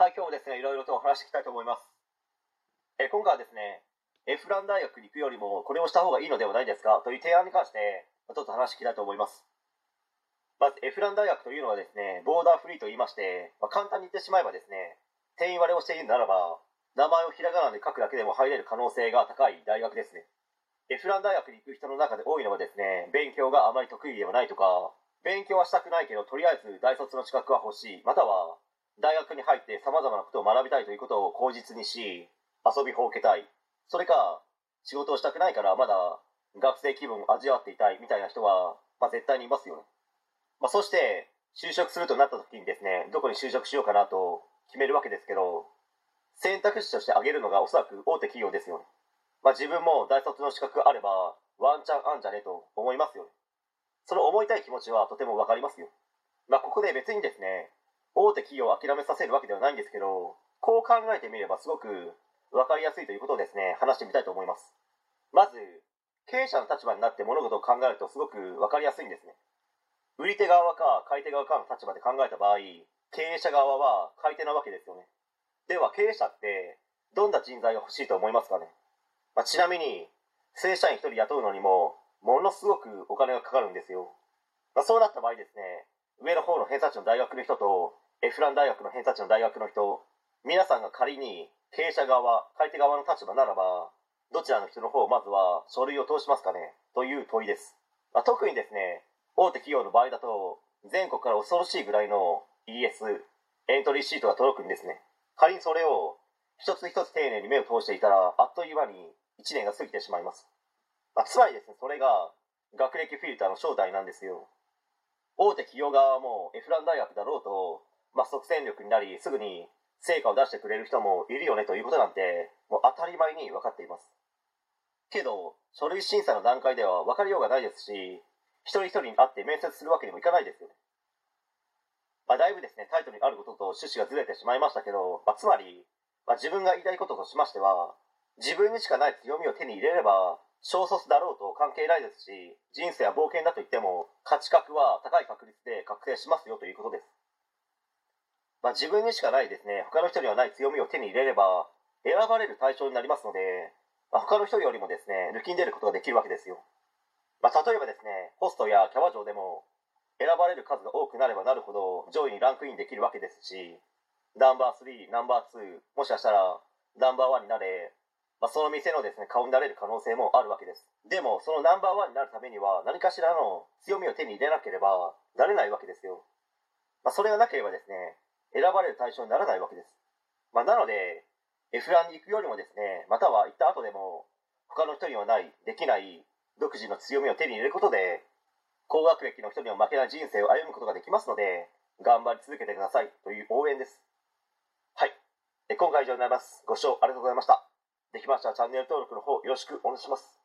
はい、今日もですね、いろいろとお話していきたいと思います。え今回はですね、エフラン大学に行くよりもこれをした方がいいのではないですかという提案に関して、ちょっと話していきたいと思います。まず、エフラン大学というのはですね、ボーダーフリーと言いまして、まあ、簡単に言ってしまえばですね、定員割れをしているならば、名前をひらがなで書くだけでも入れる可能性が高い大学ですね。エフラン大学に行く人の中で多いのはですね、勉強があまり得意ではないとか、勉強はしたくないけど、とりあえず大卒の資格は欲しい、または、大学に入って様々なことを学びたいということを口実にし、遊びほうけたい。それか、仕事をしたくないからまだ学生気分を味わっていたいみたいな人は、まあ絶対にいますよね。まあそして、就職するとなった時にですね、どこに就職しようかなと決めるわけですけど、選択肢として挙げるのがおそらく大手企業ですよね。まあ自分も大卒の資格あれば、ワンチャンあんじゃねと思いますよね。その思いたい気持ちはとてもわかりますよ。まあここで別にですね、大手企業を諦めさせるわけではないんですけど、こう考えてみればすごく分かりやすいということをですね、話してみたいと思います。まず、経営者の立場になって物事を考えるとすごく分かりやすいんですね。売り手側か買い手側かの立場で考えた場合、経営者側は買い手なわけですよね。では経営者ってどんな人材が欲しいと思いますかね、まあ、ちなみに、正社員1人雇うのにもものすごくお金がかかるんですよ。まあ、そうなった場合ですね、上の方の偏差値の大学の人とエフラン大学の偏差値の大学の人皆さんが仮に経営者側買い手側の立場ならばどちらの人の方をまずは書類を通しますかねという問いです、まあ、特にですね大手企業の場合だと全国から恐ろしいぐらいの ES エントリーシートが届くんですね。仮にそれを一つ一つ丁寧に目を通していたらあっという間に1年が過ぎてしまいます、まあ、つまりですねそれが学歴フィルターの正体なんですよ。大手企業側もエフラン大学だろうと、まあ、即戦力になりすぐに成果を出してくれる人もいるよねということなんてもう当たり前に分かっています。けど書類審査の段階では分かりようがないですし一人一人に会って面接するわけにもいかないですよね、まあ、だいぶですねタイトルにあることと趣旨がずれてしまいましたけど、まあ、つまり、まあ、自分が言いたいこととしましては自分にしかない強みを手に入れれば小卒だろうと関係ないですし人生は冒険だと言っても価値格は高い確率で確定しますよということです、まあ、自分にしかないですね他の人にはない強みを手に入れれば選ばれる対象になりますので、まあ、他の人よりもですね抜きん出ることができるわけですよ、まあ、例えばですねホストやキャバ嬢でも選ばれる数が多くなればなるほど上位にランクインできるわけですしナンバー3ナンバー2もしかしたらナンバー1になれまあ、その店のですね、顔になれる可能性もあるわけです。でも、そのナンバーワンになるためには、何かしらの強みを手に入れなければ、なれないわけですよ。まあ、それがなければですね、選ばれる対象にならないわけです。まあ、なので、F ランに行くよりもですね、または行った後でも、他の人にはない、できない、独自の強みを手に入れることで、高学歴の人には負けない人生を歩むことができますので、頑張り続けてくださいという応援です。はい。今回以上になります。ご視聴ありがとうございました。できましたらチャンネル登録の方よろしくお願いします。